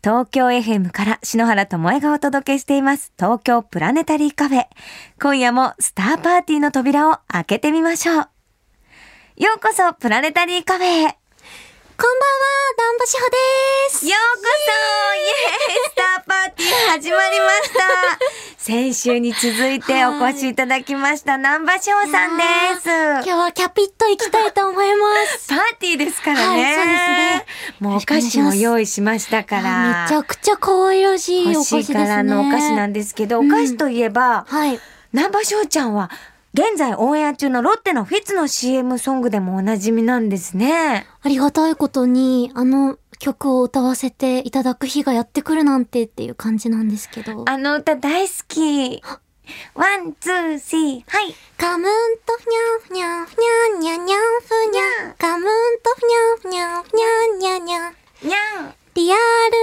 東京 FM から篠原智恵がお届けしています東京プラネタリーカフェ。今夜もスターパーティーの扉を開けてみましょう。ようこそプラネタリーカフェへ。こんばんは、ダンボシホです。ようこそイエーイスターパーティー始まりました 先週に続いてお越しいただきました南波翔さんです今日はキャピッと行きたいと思います。パーティーですからね。はいそうですねもうお菓子も用意しましたから。めちゃくちゃ可愛らしいお欲菓子ですね。しいからのお菓子なんですけど、うんお菓子といえば、はい。南波志帆ちゃんは、現在オンエア中のロッテの Fit's の CM ソングでもおなじみなんですね。ありがたいことに、あの曲を歌わせていただく日がやってくるなんてっていう感じなんですけど。あの歌大好き。 One, two, three、はい。 Come onとふにゃふにゃふにゃにゃにゃんふにゃ。カムンとふにゃふにゃふにゃにゃにゃ。にゃんリアル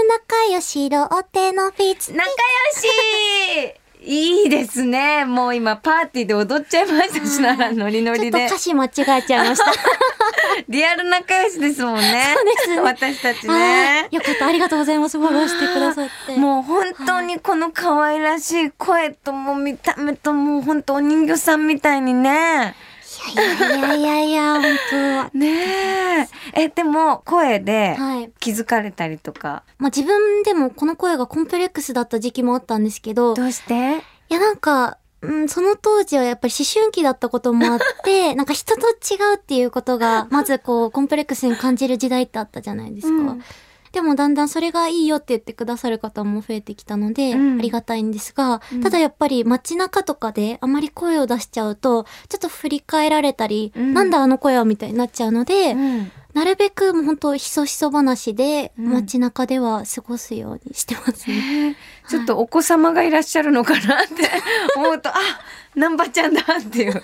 仲良しローテのフィッツ。仲良しですね。もう今パーティーで踊っちゃいましたしならノリノリで歌。詞間違えちゃいました。リアル仲良しですもんね。そうですね私たちはねい。よかった。ありがとうございます。フォローしてくださって。もう本当にこの可愛らしい声ともう見た目ともう本当お人形さんみたいにね。いやいやいやいや、本ねえ。え、でも声で当。はい。気づかれたりとか。まあ自分でもこの声がコンプレックスだった時期もあったんですけど、いどうして？やなんか、うん、その当時はやっぱり思春期だったこともあって、なんか人と違うっていうことが、まずこう、コンプレックスに感じる時代ってあったじゃないですか。うんでもだんだんそれがいいよって言ってくださる方も増えてきたので、うんありがたいんですが、うんただやっぱり街中とかであまり声を出しちゃうと、ちょっと振り返られたり、うんなんだあの声はみたいになっちゃうので、うん。なるべくもう本当ひそひそ話でうん。街中では過ごすようにしてますね。ちょっとお子様がいらっしゃるのかなって 思うと、あ、南波ちゃんだっていう、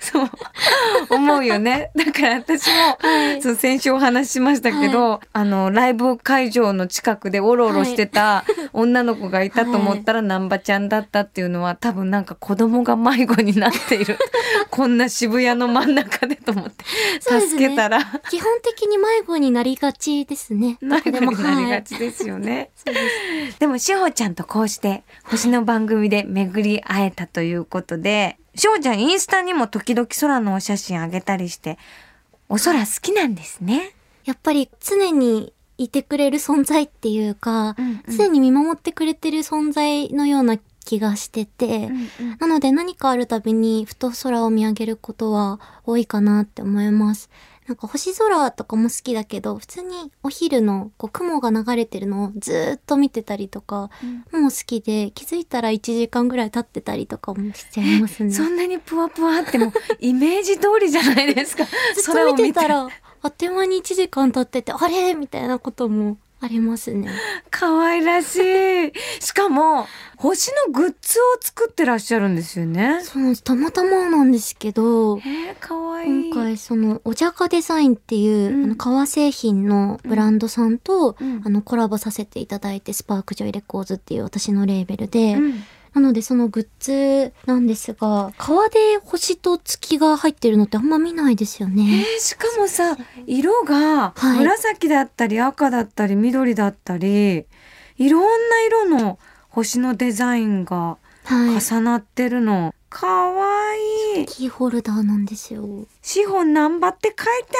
そう、思うよね。だから私も、はい。そう先週お話ししましたけど、あの、ライブ会場の近くでおろおろしてた女の子がいたと思ったら南波ちゃんだったっていうのは多分なんか子供が迷子になっている。こんな渋谷の真ん中でと思って、ね。助けたら、基本的に迷子になりがちですね。迷子になりはいがちですよね。です。でも、しほちゃんとこうして、星の番組で巡り会えたということで、しほちゃんインスタにも時々空のお写真あげたりして、お空好きなんですね。やっぱり常にいてくれる存在っていうか、うんうん常に見守ってくれてる存在のような気がしてて、なので何かあるたびにふと空を見上げることは多いかなって思います。なんか星空とかも好きだけど、普通にお昼のこう雲が流れてるのをずーっと見てたりとか、もう好きで、気づいたら1時間ぐらい経ってたりとかもしちゃいますね。そんなにぷわぷわあっても、イメージ通りじゃないですか。ずっと見てたら、あっという間に1時間経ってて、あれ？みたいなこともありますね。可愛らしい。しかも、星のグッズを作ってらっしゃるんですよね。そうなんです。たまたまなんですけど、えー、可愛い。今回そのおじゃかデザインっていう、うんあの革製品のブランドさんと、うんあのコラボさせていただいてスパークジョイレコーズっていう私のレーベルで、うんなのでそのグッズなんですが革で星と月が入ってるのってあんま見ないですよえね。ーしかもさ色がはい紫だったり赤だったり緑だったり、い、ろんな色の星のデザインがはい。重なってるの、かわいいキーホルダーなんですよ。資本ナンバって書いて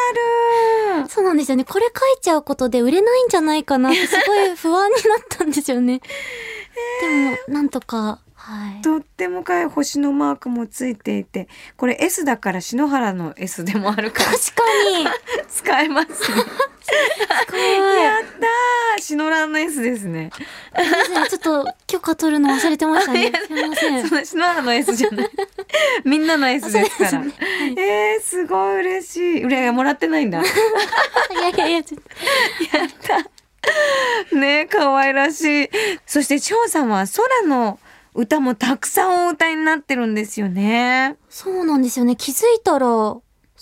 あるそうなんですよね。これ書いちゃうことで売れないんじゃないかなってすごい不安になったんですよね。でも、なんとか、はい。とってもかわいい星のマークもついていてこれ S だから篠原の S でもあるから。確かに。使えますね。やったー。篠原の S ですね。ちょっと許可取るの忘れてましたね。すみません。その篠原の S じゃない。みんなの S ですから。ねはい。えー、すごい嬉しい。うれもらってないんだ。いやいやいや、ちょっと ね可愛らしい。そして、翔さんは空の歌もたくさんお歌いになってるんですよね。そうなんですよね。気づいたら、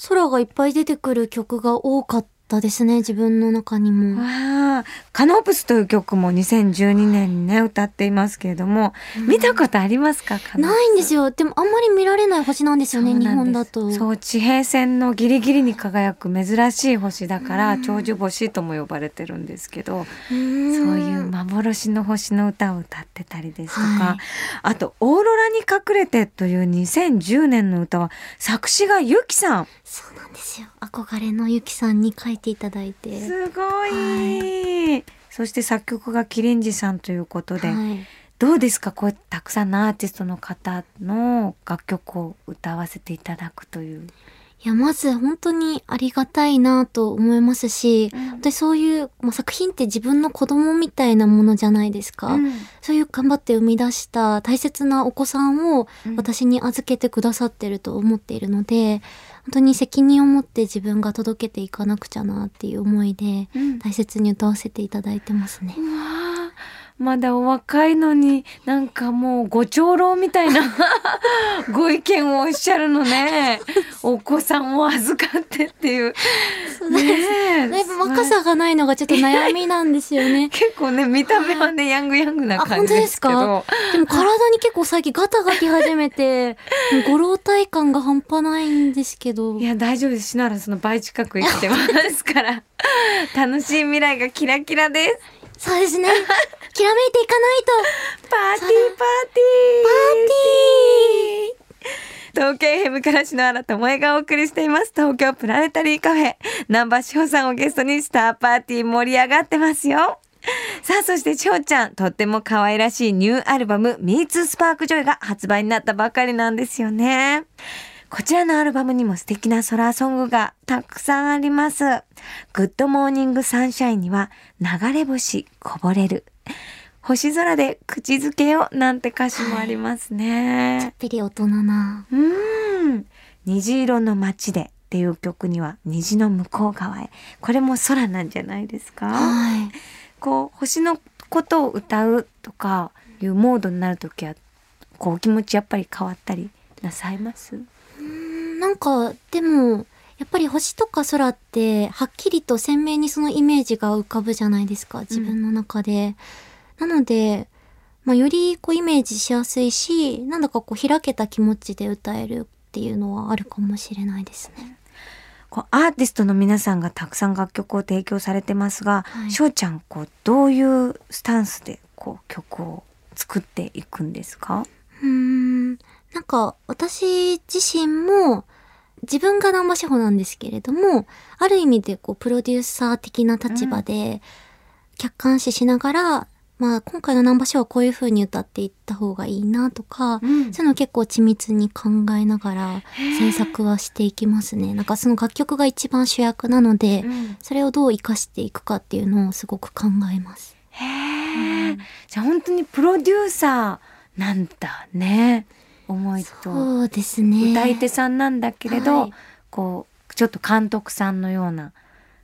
空がいっぱい出てくる曲が多かったですね自分の中にも。わあ、カノープスという曲も2012年にね歌っていますけれども、見たことありますか？カノープス？ないんですよ。でもあんまり見られない星なんですよね日本だと。そう地平線のギリギリに輝く珍しい星だから、長寿星とも呼ばれてるんですけど、うーん。そういう幻の星の歌を歌ってたりですとか、はい。あと「オーロラに隠れて」という2010年の歌は作詞がゆきさん。そうなんですよ。憧れのゆきさんに書いていただいて。すごい、そして作曲がキリンジさんということで、はい。どうですか？こうたくさんのアーティストの方の楽曲を歌わせていただくという。いや、まず本当にありがたいなと思いますし、うん。本当にそういう、まあ、作品って自分の子供みたいなものじゃないですか。うん。そういう頑張って生み出した大切なお子さんをうん。私に預けてくださってると思っているので、本当に責任を持って自分が届けていかなくちゃなっていう思いで、うん大切に歌わせていただいてますね。うわあまだお若いのになんかもうご長老みたいな ご意見をおっしゃるのね。お子さんを預かってっていう。ねえ。だいぶ若さがないのがちょっと悩みなんですよね。結構ね見た目はねヤングヤングな感じですけあどでも体に結構最近ガタがき始めて、ご老体感が半端ないんですけど。いや大丈夫です。篠原その倍近く生きてますから。楽しい未来がキラキラです。そうですね。きらめいていかないと。パーティーパーティーパーティー東京 FM から篠原智恵がお送りしています東京プラネタリーカフェ南波志保さんをゲストにスターパーティー盛り上がってますよさあそして志帆ちゃんとっても可愛らしいニューアルバム Meets Spark Joy が発売になったばかりなんですよねこちらのアルバムにも素敵なソラーソングがたくさんあります。 Good Morning Sunshine には流れ星こぼれる。星空で口づけよなんて歌詞もありますちょっぴり大人な。うーん。虹色の街でっていう曲には虹の向こう側へ。これも空なんじゃないですか？はい。こう星のことを歌うとかいうモードになるときはこうお気持ちやっぱり変わったりなさいます？なんか、でも、やっぱり星とか空って、はっきりと鮮明にそのイメージが浮かぶじゃないですか、自分の中で。なので、まあ、よりこうイメージしやすいし、なんだかこう開けた気持ちで歌えるっていうのはあるかもしれないですね。こうアーティストの皆さんがたくさん楽曲を提供されてますが、はいしょうちゃんこうどういうスタンスでこう曲を作っていくんですか？うーん、なんか私自身も自分が南波志保なんですけれども、ある意味でこうプロデューサー的な立場で客観視しながら、まあ今回の南波志保はこういう風に歌っていった方がいいなとか、んそういうのを結構緻密に考えながら制作はしていきますね。なんかその楽曲が一番主役なので、うんそれをどう活かしていくかっていうのをすごく考えます。へえ、じゃあ本当にプロデューサーなんだね。思いとそうですね。歌い手さんなんだけれど、はいこうちょっと監督さんのような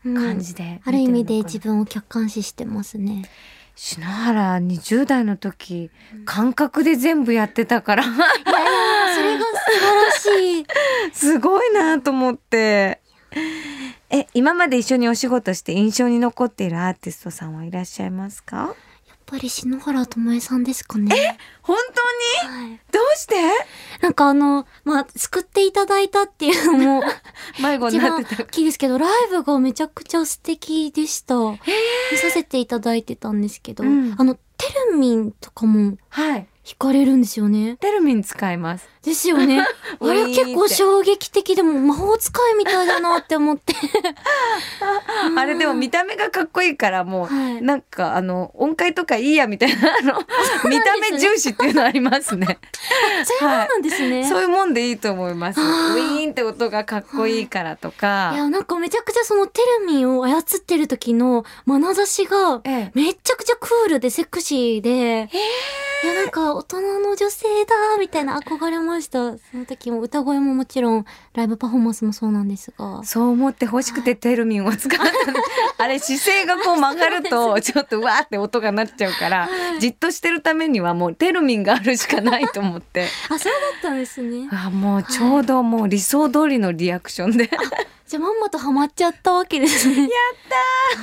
感じで、ある意味で自分を客観視してますね。篠原20代の時感覚で全部やってたからいやいや、それが素晴らしい。すごいなと思って。え、今まで一緒にお仕事して印象に残っているアーティストさんはいらっしゃいますか？ぱり篠原ともえさんですかね。本当に？はい。どうして？なんかあの、まあ、救っていただいたっていうのも 迷子になってた大。きいですけど、ライブがめちゃくちゃ素敵でした。見させていただいてたんですけど、うんあの、テルミンとかもはい。弾かれるんですよね。テルミン使います。ですよね。あれ結構衝撃的でも魔法使いみたいだなって思って。あれでも見た目がかっこいいからもう、はいなんかあの音階とかいいやみたいなあの 見た目重視っていうのありますね。そういうもんなんですね。そういうもんでいいと思います。ウィーンって音がかっこいいからとか。いや、なんかめちゃくちゃそのテルミンを操ってる時の眼差しが、ええめちゃくちゃクールでセクシーで、いや、なんか大人の女性だみたいな憧れました。その時も歌声ももちろん、ライブパフォーマンスもそうなんですが。そう思って欲しくてテルミンを使ったの あれ姿勢がこう曲がると ちょっとわーって音が鳴っちゃうから、じっとしてるためにはもうテルミンがあるしかないと思って あ、そうだったんですね。あもうちょうどもう理想通りのリアクションでじゃあまんまとハマっちゃったわけですね。やっ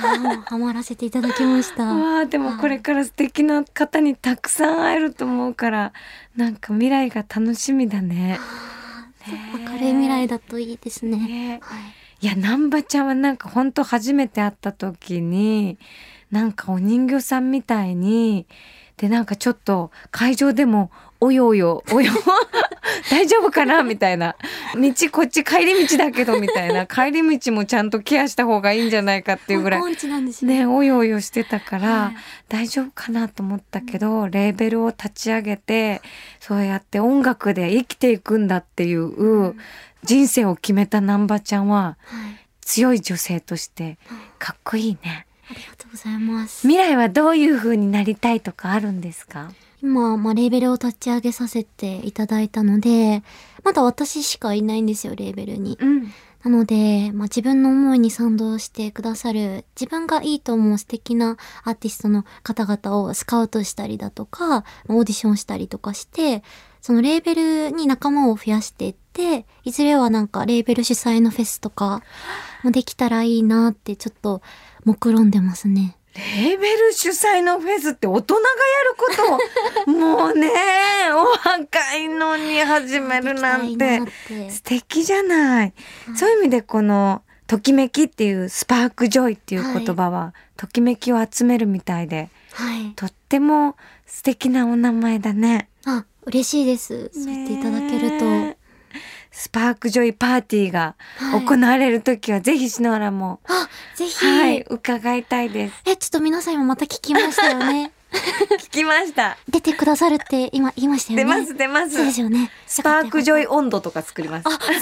たーハマらせていただきました。わあでもこれから素敵な方にたくさん会えると思うからなんか未来が楽しみだね。明るい未来だといいですね。ねはいいや難波ちゃんはなんかほんと初めて会った時になんかお人形さんみたいにでなんかちょっと会場でも「およおよおよ 大丈夫かな?」みたいな「道こっち帰り道だけど」みたいな帰り道もちゃんとケアした方がいいんじゃないかっていうぐらいね。ねおよおよしてたから、はい大丈夫かなと思ったけど、レーベルを立ち上げてそうやって音楽で生きていくんだっていう人生を決めた難波ちゃんははい。強い女性としてかっこいいね。ありがとうございます。未来はどういう風になりたいとかあるんですか？今、まあ、レーベルを立ち上げさせていただいたので、まだ私しかいないんですよ、レーベルに。うん。なので、まあ、自分の思いに賛同してくださる、自分がいいと思う素敵なアーティストの方々をスカウトしたりだとか、オーディションしたりとかして、そのレーベルに仲間を増やしていって、いずれはなんかレーベル主催のフェスとかもできたらいいなってちょっと目論んでますね。レーベル主催のフェスって大人がやること？を もうねお若いのに始めるなんて素敵じゃない。そういう意味でこのときめきっていうスパークジョイっていう言葉は、ときめきを集めるみたいではい。とっても素敵なお名前だね。あ、嬉しいです。そう言っていただけると。スパークジョイパーティーがはい行われる時はぜひ篠原も、あ、ぜひ。はい、伺いたいです。え、ちょっと皆さんもまた聞きましたよね。聞きました。出てくださるって今言いましたよね。出ます出ますそうですよね。スパークジョイイ。温度とか作ります。あ、すごい。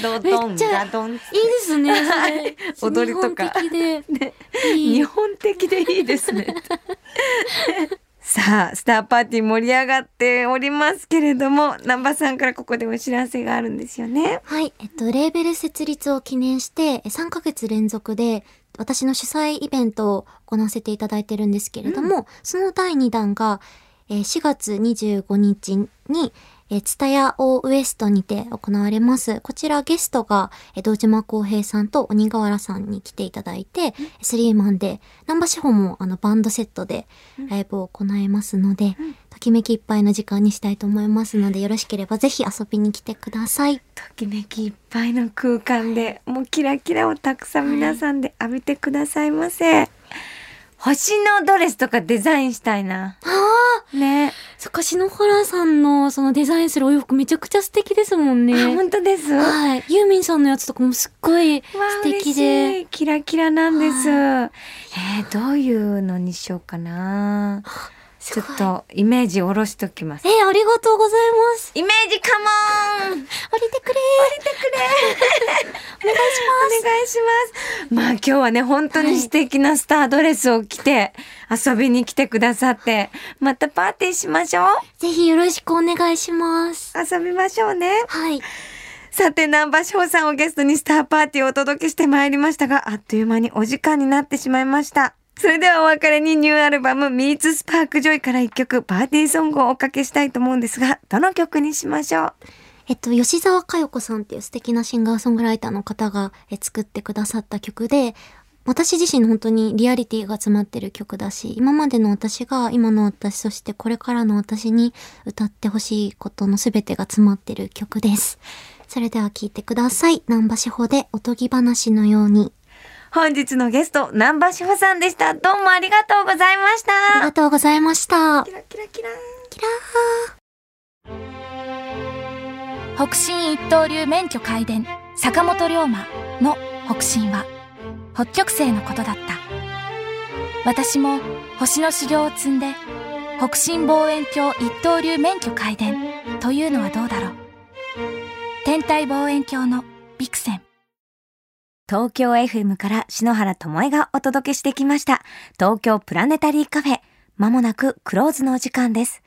ドドンめっちゃガドン。いいですね。はい 踊りとか日本的で。日本的でいいですね。さあ、スターパーティー盛り上がっておりますけれども、南波さんからここでお知らせがあるんですよね。はい。えっと、レーベル設立を記念して、え3ヶ月連続で、私の主催イベントを行わせていただいてるんですけれども、その第2弾が、えー4月25日に、えー、ツタヤオーウエストにて行われます。こちらゲストが、えー堂島康平さんと鬼瓦さんに来ていただいて、スリーマンで、南波志保もあのバンドセットでライブを行いますので、ときめきいっぱいの時間にしたいと思いますので、よろしければぜひ遊びに来てください。ときめきいっぱいの空間で、もうキラキラをたくさん皆さんで浴びてくださいませ。星のドレスとかデザインしたいな。ああね。そっか、篠原さんのそのデザインするお洋服めちゃくちゃ素敵ですもんね。あ、本当です。わはい。ユーミンさんのやつとかもすっごい素あ敵で。いキラキラなんです。えー、どういうのにしようかな。ちょっとイメージ下ろしときます。えー、ありがとうございます。イメージカモン降りてくれお願いします。まあ今日はね、本当に素敵なスタードレスを着て遊びに来てくださって、またパーティーしましょぜひよろしくお願いします。う。遊びましょうね。はい。さて、南波翔さんをゲストにスターパーティーをお届けしてまいりましたが、あっという間にお時間になってしまいました。それではお別れにニューアルバム Meets Spark Joy から一曲パーティーソングをおかけしたいと思うんですが、どの曲にしましょう？えっと、吉沢佳代子さんっていう素敵なシンガーソングライターの方が作ってくださった曲で、私自身本当にリアリティが詰まってる曲だし、今までの私が今の私、そしてこれからの私に歌ってほしいことの全てが詰まってる曲です。それでは聴いてください。南波志保でおとぎ話のように。本日のゲスト、南波志保さんでした。どうもありがとうございました。ありがとうございましたキ。ラキラキラキラー。北進一刀流免許開伝坂本龍馬の北進は北極星のことだった私も星の修行を積んで北進望遠鏡一刀流免許開伝というのはどうだろう天体望遠鏡のビクセン東京 FM から篠原智恵がお届けしてきました。東京プラネタリーカフェ。まもなくクローズのお時間です。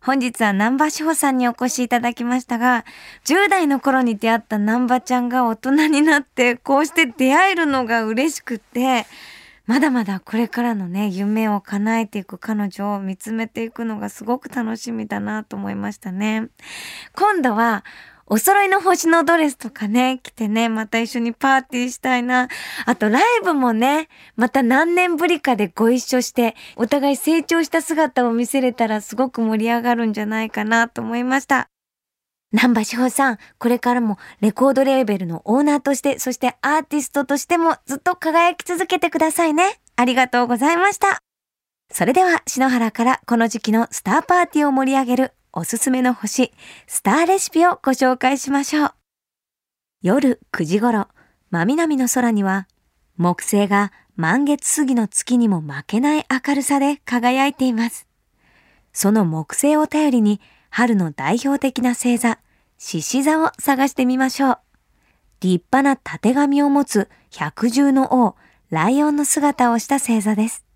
本日は南波志保さんにお越しいただきましたが、10代の頃に出会った南波ちゃんが大人になって、こうして出会えるのが嬉しくって、まだまだこれからのね、夢を叶えていく彼女を見つめていくのがすごく楽しみだなと思いましたね。今度は、お揃いの星のドレスとかね、着てね、また一緒にパーティーしたいな。あとライブもね、また何年ぶりかでご一緒して、お互い成長した姿を見せれたらすごく盛り上がるんじゃないかなと思いました。南波志保さん、これからもレコードレーベルのオーナーとして、そしてアーティストとしてもずっと輝き続けてくださいね。ありがとうございました。それでは、篠原からこの時期のスターパーティーを盛り上げるおすすめの星、スターレシピをご紹介しましょう。夜9時頃、真南の空には、木星が満月過ぎの月にも負けない明るさで輝いています。その木星を頼りに、春の代表的な星座、獅子座を探してみましょう。立派な縦紙を持つ百獣の王、ライオンの姿をした星座です。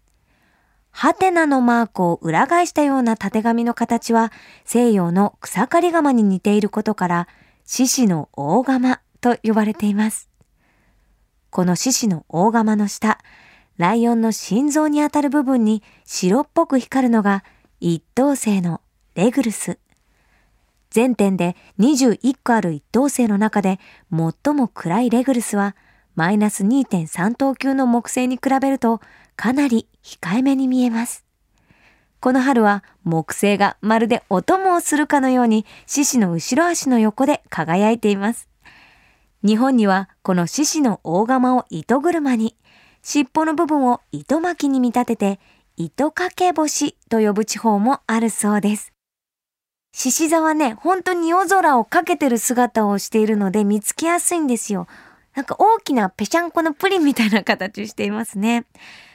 ハテナのマークを裏返したような縦紙の形は西洋の草刈り釜に似ていることから獅子の大釜と呼ばれています。この獅子の大釜の下、ライオンの心臓にあたる部分に白っぽく光るのが一等星のレグルス。全点で21個ある一等星の中で最も暗いレグルスはマイナス2.3等級の木星に比べるとかなり控えめに見えます。この春は木星がまるでお供をするかのように獅子の後ろ足の横で輝いています。日本にはこの獅子の大釜を糸車に、尻尾の部分を糸巻きに見立てて糸掛け星と呼ぶ地方もあるそうです。獅子座はね、本当に夜空をかけてる姿をしているので見つけやすいんですよ。なんか大きなぺしゃんこのプリンみたいな形していますね。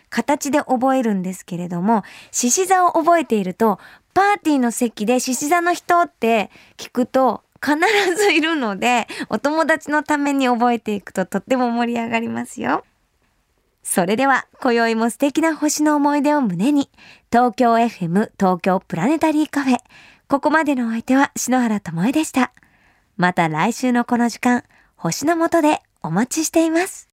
形で覚えるんですけれども、獅子座を覚えていると、パーティーの席で獅子座の人って聞くと必ずいるので、お友達のために覚えていくととっても盛り上がりますよ。それでは、今宵も素敵な星の思い出を胸に、東京 FM 東京プラネタリーカフェ。ここまでのお相手は篠原智恵でした。また来週のこの時間、星の下でお待ちしています。